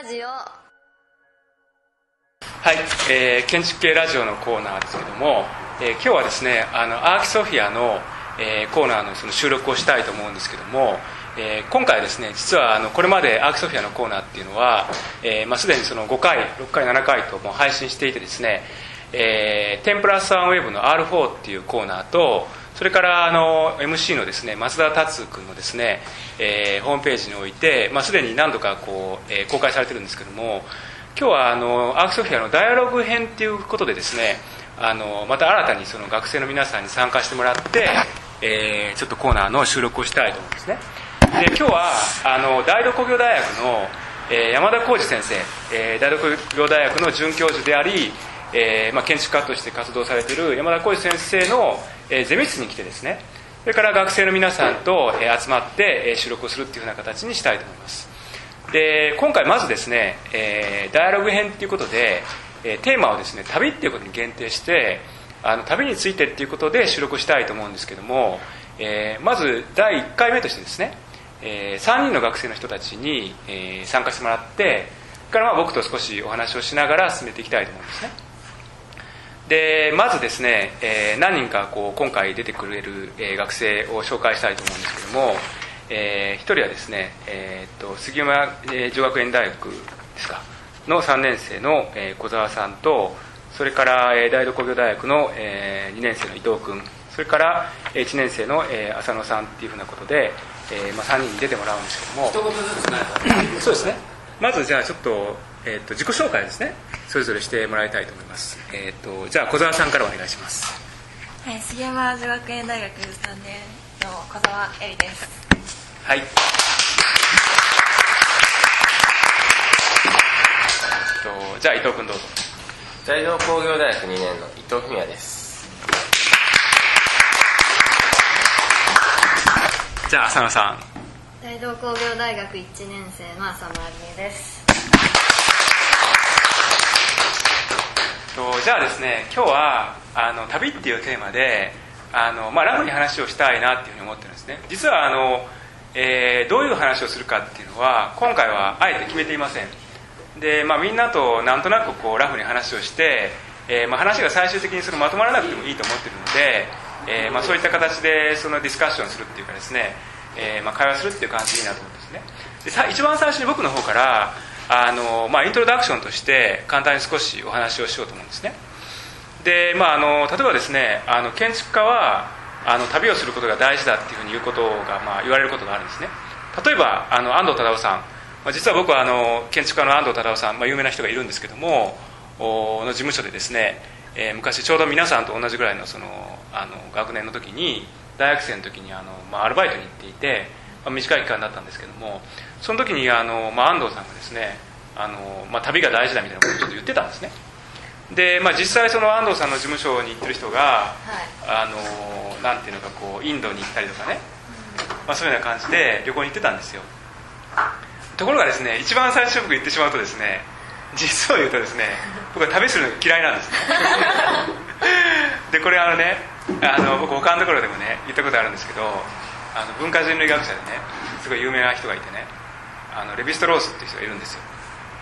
ラジオ。はい、えー建築系ラジオのコーナーですけども、えー今日はですねあのアーキソフィアの、えーコーナーのその収録をしたいと思うんですけども、えー今回ですね実はあのこれまでアーキソフィアのコーナーっていうのは、えーまあ、すでにその5回6回7回とも配信していてですね、えー、10プラス1ウェブの R4 っていうコーナーとそれからあの MC のですね増田達君のですね、えーホームページにおいて、まあ、すでに何度かこう、えー公開されてるんですけども今日はあのアークソフィアのダイアログ編っていうことでですねあのまた新たにその学生の皆さんに参加してもらって、えーちょっとコーナーの収録をしたいと思うんですね。で今日はあの大同工業大学の、えー山田浩二先生、えー大同工業大学の准教授であり、えーまあ、建築家として活動されている山田浩二先生の、えゼミ室に来てですね。それから学生の皆さんと、え集まって、え収録をするっていうふうな形にしたいと思います。で今回まずですね、えダイアログ編ということで、えテーマをですね旅っていうことに限定してあの旅についてっていうことで収録したいと思うんですけども、えまず第1回目としてですね、え3人の学生の人たちに、え参加してもらってそれからま僕と少しお話をしながら進めていきたいと思うんですね。でまずですね、えー何人かこう今回出てくれる、えー学生を紹介したいと思うんですけども、え1人はですね、えーっと杉山、えー女学園大学ですか？の3年生の、えー小沢さんとそれから、えー大同工業大学の、え2年生の伊藤君それから、え1年生の、えー浅野さんっていうふうなことで、えーまあ、3人に出てもらうんですけども。一言ずつね。そうですね。まずじゃあちょっと,、えー、と自己紹介ですね。それぞれしてもらいたいと思います、えー、とじゃあ小沢さんからお願いします。はい、杉山女学園大学3年の小沢恵里です。はい。えっとじゃあ伊藤君どうぞ。大同工業大学2年の伊藤文也です。じゃあ浅野さん。大同工業大学1年生の浅野ありえですとじゃあですね今日はあの旅っていうテーマであの、まあ、ラフに話をしたいなっていうふうに思ってるんですね。実はあの、えーどういう話をするかっていうのは今回はあえて決めていません。で、まあ、みんなとなんとなくこうラフに話をして、えーまあ、話が最終的にそのまとまらなくてもいいと思ってるので、えーまあ、そういった形でそのディスカッションするっていうかですね、えまあ、会話するっていう感じでいいなと思うんですね。で一番最初に僕の方からあの、まあ、イントロダクションとして簡単に少しお話をしようと思うんですね。で、まあ、あの例えばですねあの建築家はあの旅をすることが大事だっていうふうに言うことが、まあ、言われることがあるんですね。例えばあの安藤忠雄さん、まあ、実は僕はあの建築家の安藤忠雄さん、まあ、有名な人がいるんですけどもおの事務所でですね、えー昔ちょうど皆さんと同じぐらいのそのあの学年の時に大学生の時にあの、まあ、アルバイトに行っていて、短い期間だったんですけどもその時にあの、まあ、安藤さんがですねあの、まあ、旅が大事だみたいなことをちょっと言ってたんですね。で、まあ、実際その安藤さんの事務所に行ってる人が、あのなんていうのかこうインドに行ったりとかね、まあ、そういうような感じで旅行に行ってたんですよ。ところがですね一番最初僕言ってしまうとですね実を言うとですね 僕は旅するのが嫌いなんですね。でこれあのねあの僕他のところでもね言ったことあるんですけどあの文化人類学者でねすごい有名な人がいてねあのレヴィストロースっていう人がいるんですよ。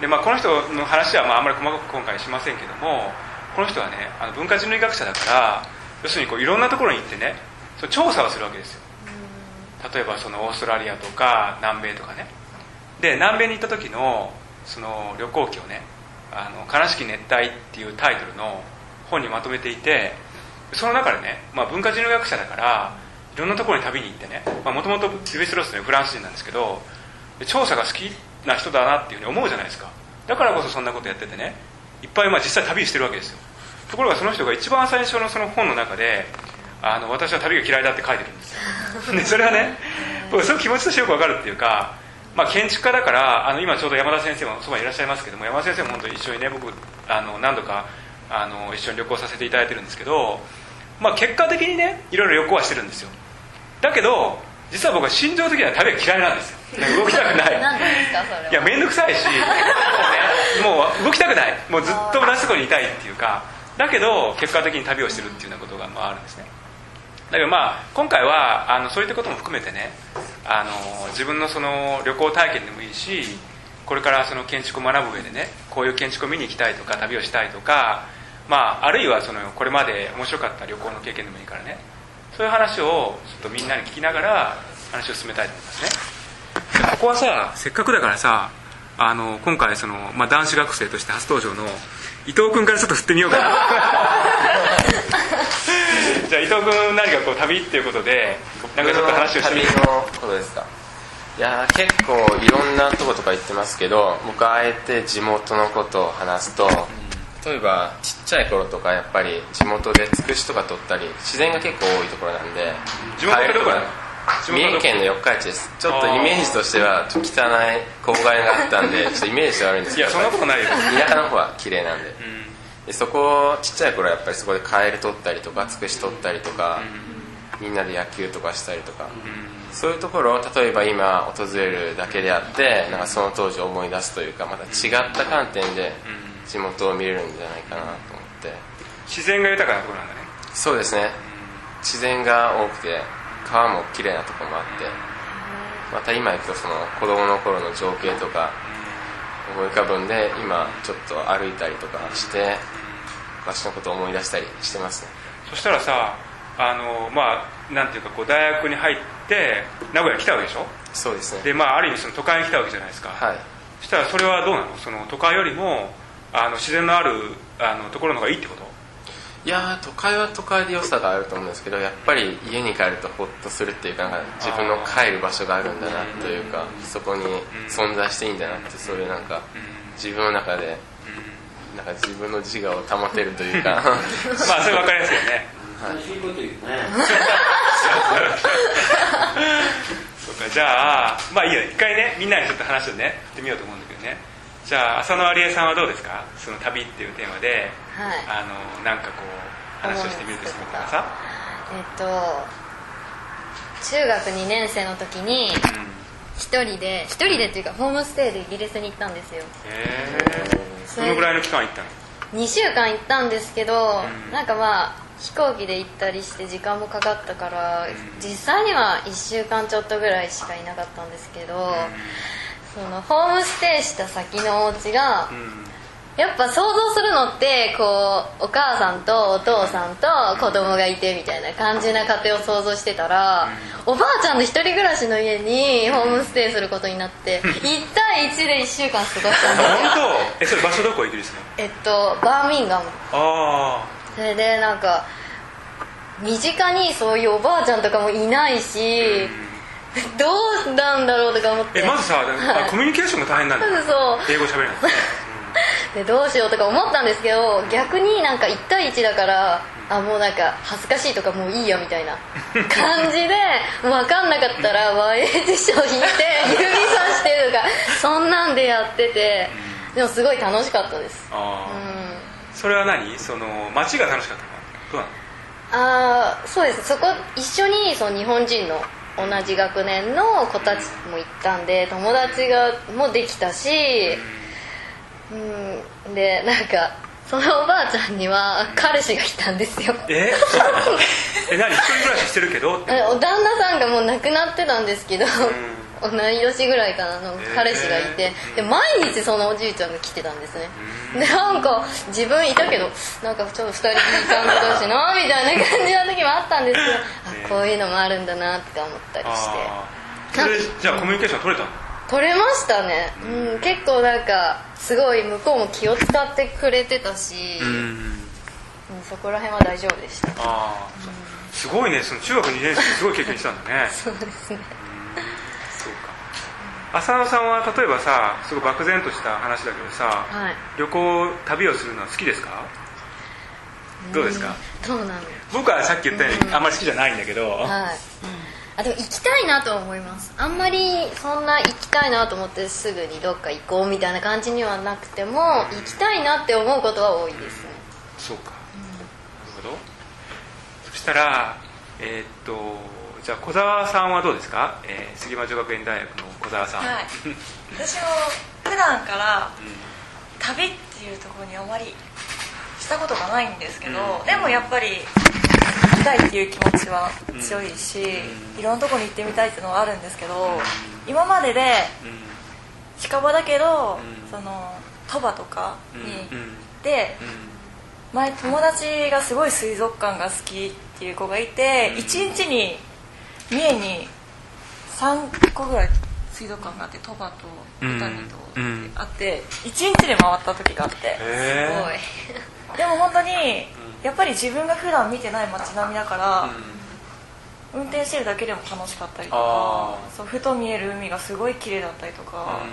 で、まあ、この人の話はまああんまり細かく今回しませんけどもこの人はねあの文化人類学者だから要するにこういろんなところに行ってねその調査をするわけですよ。例えばそのオーストラリアとか南米とかね。で南米に行った時のその旅行記をね「あの悲しき熱帯」っていうタイトルの本にまとめていてその中でね、まあ、文化人類学者だからいろんなところに旅に行ってね。もともとリベスロスねフランス人なんですけど調査が好きな人だなっていうふうに思うじゃないですか。だからこそそんなことやっててねいっぱいまあ実際旅してるわけですよ。ところがその人が一番最初のその本の中であの私は旅が嫌いだって書いてるんですよ。でそれはね僕その気持ちとしてよくわかるっていうか、まあ、建築家だからあの今ちょうど山田先生もそばにいらっしゃいますけども山田先生も本当に一緒にね僕あの何度かあの一緒に旅行させていただいてるんですけど、まあ、結果的にねいろいろ旅行はしてるんですよ。だけど実は僕は心情的には旅が嫌いなんですよ。動きたくない。いや面倒くさいし もう,、ね、動きたくない。もうずっと同じところにいたいっていうか。だけど結果的に旅をしてるっていうようなことがまああるんですね。だけどまあ今回はあのそういったことも含めてねあの自分のその旅行体験でもいいしこれからその建築を学ぶ上でねこういう建築を見に行きたいとか旅をしたいとか、まあ、あるいはそのこれまで面白かった旅行の経験でもいいからねそういう話をちょっとみんなに聞きながら話を進めたいと思いますね。ここはさせっかくだからさあの今回その、まあ、男子学生として初登場の伊藤君からちょっと振ってみようかな。じゃあ伊藤君何かこう旅っていうことでなんかちょっと話をしてみ旅のことですか。いやー結構いろんなとことか行ってますけど僕はあえて地元のことを話すと例えばちっちゃい頃とかやっぱり地元でつくしとか取ったり自然が結構多いところなんで地元ってどこなの地元三重県の四日市です。ちょっとイメージとしては汚い郊外があったんで ちょっとイメージは悪いんですけど。いやそんなことないよ、田舎の方は綺麗なんで。うん。でそこちっちゃい頃はやっぱりそこでカエル取ったりとかつくし取ったりとか、みんなで野球とかしたりとか、そういうところを例えば今訪れるだけであってなんかその当時を思い出すというかまた違った観点で地元を見れるんじゃないかなと思って。自然が豊かなところなんだね。そうですね。自然が多くて川も綺麗なところもあってまた今行くとその子供の頃の情景とか思い浮かぶんで今ちょっと歩いたりとかして昔のことを思い出したりしてますね。そしたらさあのまあなんていうかこう大学に入って名古屋に来たわけでしょ？そうですね。でまあある意味その都会に来たわけじゃないですか、はい。そしたらそれはどうなの？その都会よりもあの自然のあるあのところの方がいいってこと？いやー都会は都会で良さがあると思うんですけどやっぱり家に帰るとホッとするっていうかなんか自分の帰る場所があるんだなというかそこに存在していいんだなってそういうなんか自分の中でなんか自分の自我を保てるというか。まあそれ分かりやすいよね。そうかじゃあまあいいや一回ねみんなにちょっと話をね振ってみようと思うんだけどねじゃあ浅野有江さんはどうですか？その旅っていうテーマではい。あのなんかこう話をしてみるとするからさえっと中学2年生の時に一人で一人でっていうかホームステイでイギリスに行ったんですよ。へえどのぐらいの期間行ったの？2週間行ったんですけど、うん。なんかまあ飛行機で行ったりして時間もかかったから、実際には1週間ちょっとぐらいしかいなかったんですけど、そのホームステイした先のお家が、やっぱ想像するのってこうお母さんとお父さんと子供がいてみたいな感じな家庭を想像してたら、おばあちゃんの一人暮らしの家にホームステイすることになって1対1で1週間過ごしたんですよ。本当？えそれ場所どこイギリスのえっとバーミンガム。あそれでなんか身近にそういうおばあちゃんとかもいないし、どうなんだろうとか思って。あえまずさあコミュニケーションが大変なんだ。そう英語喋れないでどうしようとか思ったんですけど逆になんか1対1だからあもうなんか恥ずかしいとかもういいやみたいな 感じで分かんなかったら和英辞書引いて 指さしてとかそんなんでやっててでもすごい楽しかったです。あうあん。それは何？その街が楽しかったのどうなの？ああそうです。そこ一緒にその日本人の同じ学年の子たちも行ったんで友達がもできたしうんでなんかそのおばあちゃんには彼氏がいたんですよ。え？え何？一人暮らししてるけど？お旦那さんがもう亡くなってたんですけど、同い年ぐらいかなの彼氏がいて、で毎日そのおじいちゃんが来てたんですね、でなんか自分いたけどなんかちょっと二人いい感じだしなみたいな感じの時もあったんですけどあこういうのもあるんだなとか思ったりして。それじゃあコミュニケーション取れたの？取れましたね、うん、結構なんかすごい向こうも気を使ってくれてたし、うん。うんそこら辺は大丈夫でした。ああすごいね。その中学2年生すごい経験したんだね。そうですね。そうか。浅野さんは例えばさすごい漠然とした話だけどさ、はい。旅行旅をするのは好きですか？どうですか？どうなの僕はさっき言ったようにあんまり好きじゃないんだけど、はい、あでも行きたいなとは思います。あんまりそんな行きたいなと思ってすぐにどっか行こうみたいな感じにはなくても行きたいなって思うことは多いですね。そうか、なるほど。そしたらえーっとじゃあ小沢さんはどうですか、えー杉間女学園大学の小沢さん、はい。私も普段から旅っていうところにあまりしたことがないんですけど、うん。でもやっぱり行きたいっていう気持ちは強いし、いろんなところに行ってみたいっていうのはあるんですけど、今までで近場だけど、うん。その鳥羽とかうん。に行っうん。て、う前友達がすごい水族館が好きっていう子がいて、うん。一1日に三重に3個ぐらい水族館があって鳥羽とうん熱海とうん。あって1日で回った時があってすごい。えでも本当にやっぱり自分が普段見てない街並みだから、運転してるだけでも楽しかったりとかあそうふと見える海がすごい綺麗だったりとか、うん。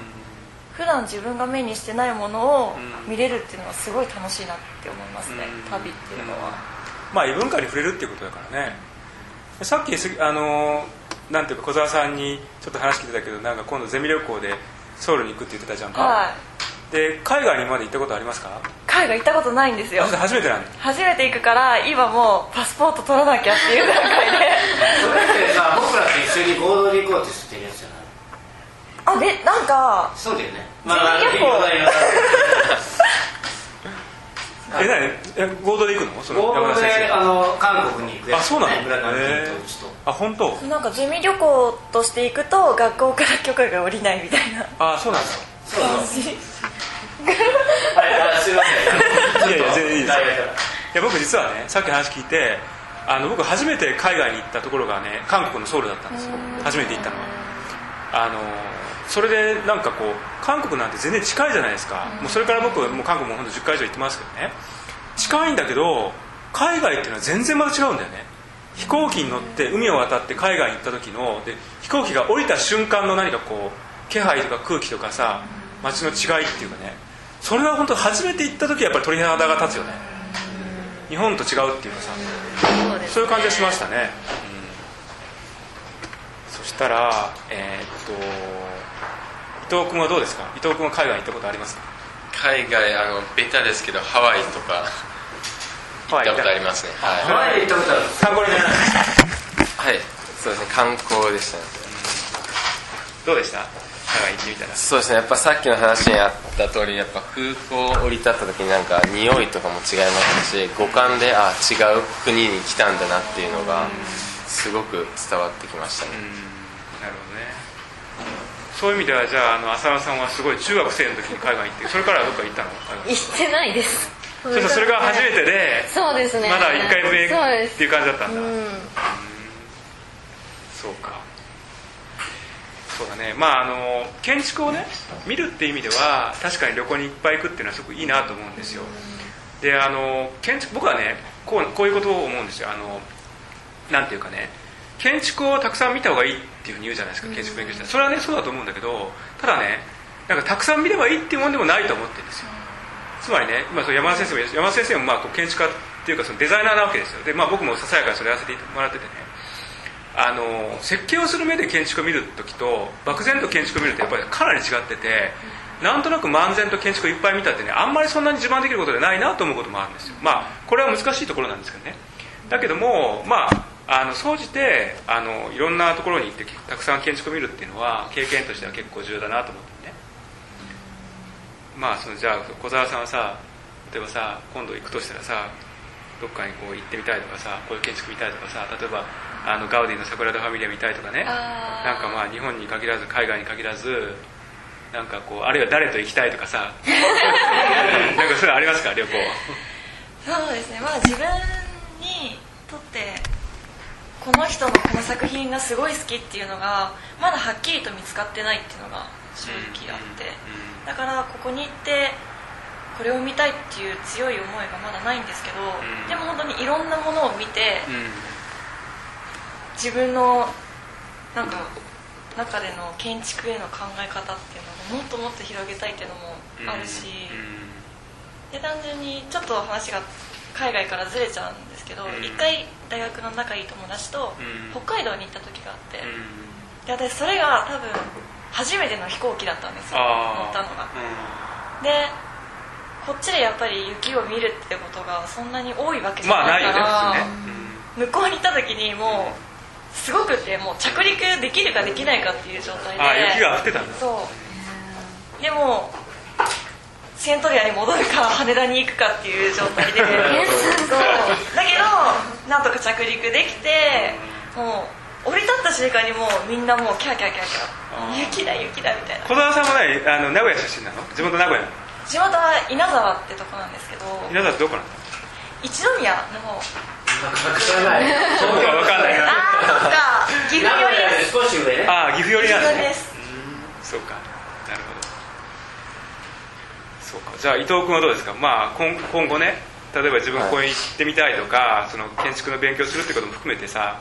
普段自分が目にしてないものをうん。見れるっていうのはすごい楽しいなって思いますね、うん。旅っていうのは、まあ異文化に触れるっていうことだからね。さっきすあのなんていうか小沢さんにちょっと話聞いてたけどなんか今度ゼミ旅行でソウルに行くって言ってたじゃんか、はい。で海外に今まで行ったことありますか？海外行ったことないんですよ。あ初めてなんだ。初めて行くから今もうパスポート取らなきゃっていう段階で。それってさ僕らと一緒に合同で行こうって知ってるやつじゃない？あでなんかそうだよね。ゼミ旅行あ え何？え合同で行くの？その合同であの韓国に行くやつあそうなのあ本当？なんかゼミ旅行として行くと学校から許可が下りないみたいな。あそうなんだ。そうそうはいあすいません。いやいや全然いいです。いや僕実はねさっき話聞いてあの僕初めて海外に行ったところがね韓国のソウルだったんですよ。初めて行ったのは。あのそれでなんかこう韓国なんて全然近いじゃないですか、もうそれから僕はもう韓国も本当10回以上行ってますけどね。近いんだけど海外っていうのは全然また違うんだよね。飛行機に乗って海を渡って海外に行った時ので飛行機が降りた瞬間の何かこう気配とか空気とかさ街の違いっていうかねそれは本当初めて行った時はやっぱり鳥肌が立つよね。日本と違うっていうかさ。そういう感じがしましたね、うん。そしたらえーっと伊藤君はどうですか？伊藤君は海外行ったことありますか？海外あのベタですけどハワイとか。行ったことありますね。はい、ハワイ行ったことある。参考にならないはい、そうですね。観光でしたね。どうでした？てみたらそうですねやっぱさっきの話にあった通りやっぱ空港降り立った時になんか匂いとかも違いますし五感であ違う国に来たんだなっていうのがすごく伝わってきましたね。うん。なるほどね。そういう意味ではじゃああの浅野さんはすごい中学生の時に海外行ってそれからはどっか行ったの？行ってないです。そしたらそれが初めてでそうですね。まだ1回目そうです。っていう感じだったんだ、うん。そうかそうだね。まああの建築をね見るっていう意味では確かに旅行にいっぱい行くっていうのはすごくいいなと思うんですよ。であの建築僕はねこうこういうことを思うんですよ。あのなんていうかね建築をたくさん見た方がいいっていうふうに言うじゃないですか建築勉強したら。それはねそうだと思うんだけどただねなんかたくさん見ればいいっていうもんでもないと思ってるんですよ。つまりね今その山田先生も山田先生もまあこう建築家っていうかそのデザイナーなわけですよ。で、まあ、僕もささやかにそれやらせてもらっててねあの設計をする目で建築を見る時と漠然と建築を見るとやっぱりかなり違っててなんとなく漫然と建築をいっぱい見たってねあんまりそんなに自慢できることでないなと思うこともあるんですよ。まあこれは難しいところなんですけどね。だけどもまああの総じてあのいろんなところに行ってたくさん建築を見るっていうのは経験としては結構重要だなと思ってね。まあそのじゃあ小沢さんはさ例えばさ今度行くとしたらさどっかにこう行ってみたいとかさこういう建築見たいとかさ例えばあのガウディのサグラダ・ファミリア見たいとかね。なんかまあ日本に限らず海外に限らずなんかこうあるいは誰と行きたいとかさ。なんかそういうのありますか旅行そうですね。まあ自分にとってこの人のこの作品がすごい好きっていうのがまだはっきりと見つかってないっていうのが正直あって。だからここに行ってこれを見たいっていう強い思いがまだないんですけどん。でも本当にいろんなものを見てうんうん自分のなんか中での建築への考え方っていうのをもっともっと広げたいっていうのもあるし、で単純にちょっと話が海外からずれちゃうんですけどうん。一、回大学の仲いい友達とうん。北海道に行った時があって、うん。で私それが多分初めての飛行機だったんですよ乗あったのが。あでこっちでやっぱり雪を見るってことがそんなに多いわけじゃなかないいよね。ら、普通ね向こうに行った時にもうすごくてもう着陸できるかできないかっていう状態で。ああ雪が降ってたんだ。そう。でもセントリアに戻るか羽田に行くかっていう状態で。そう。だけどなんとか着陸できてもう降り立った瞬間にもうみんなもうキャーキャーキャーキャー。雪だ雪だみたいな。小沢さんもねあの名古屋出身なの？地元名古屋地元は稲沢ってとこなんですけど。皆さんどこなの一宮の方そうか分かんないな。あーそっか。岐阜寄りで名古屋より少し上ねああ岐阜寄りす。なん。ですそうか。なるほど。そうか。じゃあ伊藤君はどうですか？まあ今今後ね例えば自分こういう行ってみたいとか、その建築の勉強するってことも含めてさ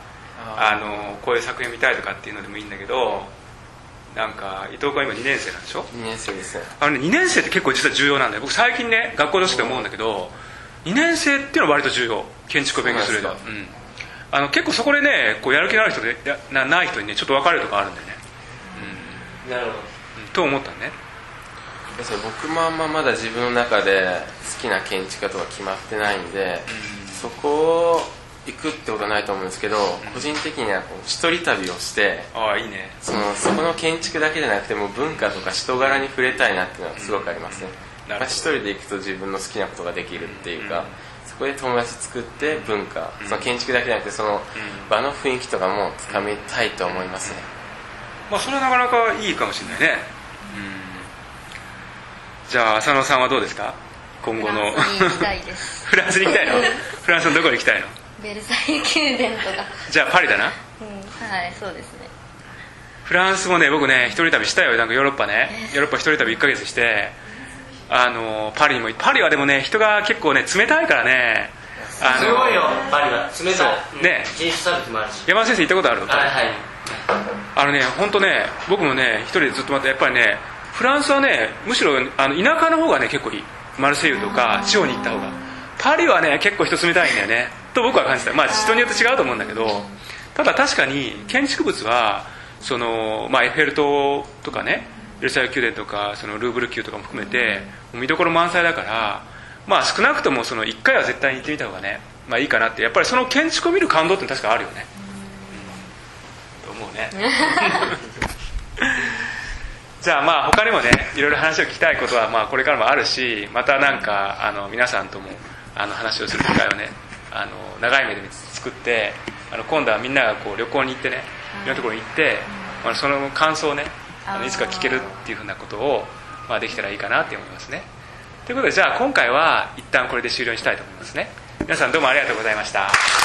あのこういう作品を見たいとかっていうのでもいいんだけどなんか伊藤君は今2年生なんでしょ？2年生です。ねあのね、2年生って結構実は重要なんだよ。僕最近ね学校として思うんだけど2年生っていうのは割と重要建築を勉強するううん。あの結構そこでねこうやる気のある人でやなない人にねちょっと分かれるとこあるんだよね、なるほど。うん。と思ったね。僕もあんままだ自分の中で好きな建築家とか決まってないんで、そこを行くってことはないと思うんですけど、個人的にはこう一人旅をしてああいいね。そのそこの建築だけじゃなくてもう文化とか人柄に触れたいなっていうのはすごくありますね、なるほどやっぱ一人で行くと自分の好きなことができるっていうか、そこで友達作って文化、その建築だけじゃなくてその場の雰囲気とかもつかみたいと思いますね、まあそれはなかなかいいかもしれないね、うん。じゃあ浅野さんはどうですか？今後の。フランスに行きたい の？フランスのどこに行きたいの？ベルサイユ宮殿とか。じゃあパリだな。うん。はいそうですね。フランスもね僕ね一人旅したよなんかヨーロッパね。ヨーロッパ一人旅1ヶ月してあのパリにもパリはでもね人が結構ね冷たいからね。あすごいよパリは。冷たい。ね。人種差別もあるし。山田先生行ったことある？はいはい。あのね本当ね僕もね一人でずっと待ってやっぱりねフランスはねむしろあの田舎の方がね結構いい。マルセイユとか地方に行った方が。パリはね結構人冷たいんだよね。と僕は感じた。まあ人によって違うと思うんだけどただ確かに建築物はその、まあ、エッフェル塔とかねベルサイユ宮殿とかそのルーブル宮とかも含めて見どころ満載だからまあ少なくともその1回は絶対に行ってみた方がね、まあ、いいかなって。やっぱりその建築を見る感動って確かあるよね、うん。と思うね。じゃあまあ他にもねいろいろ話を聞きたいことはまあこれからもあるしまたなんかあの皆さんともあの話をする機会をねあの長い目で作ってあの今度はみんながこう旅行に行ってねいろんなところに行って、まあ、その感想をねあのいつか聞けるっていうふうなことを、まあ、できたらいいかなって思いますね。ということでじゃあ今回は一旦これで終了にしたいと思いますね。皆さんどうもありがとうございました。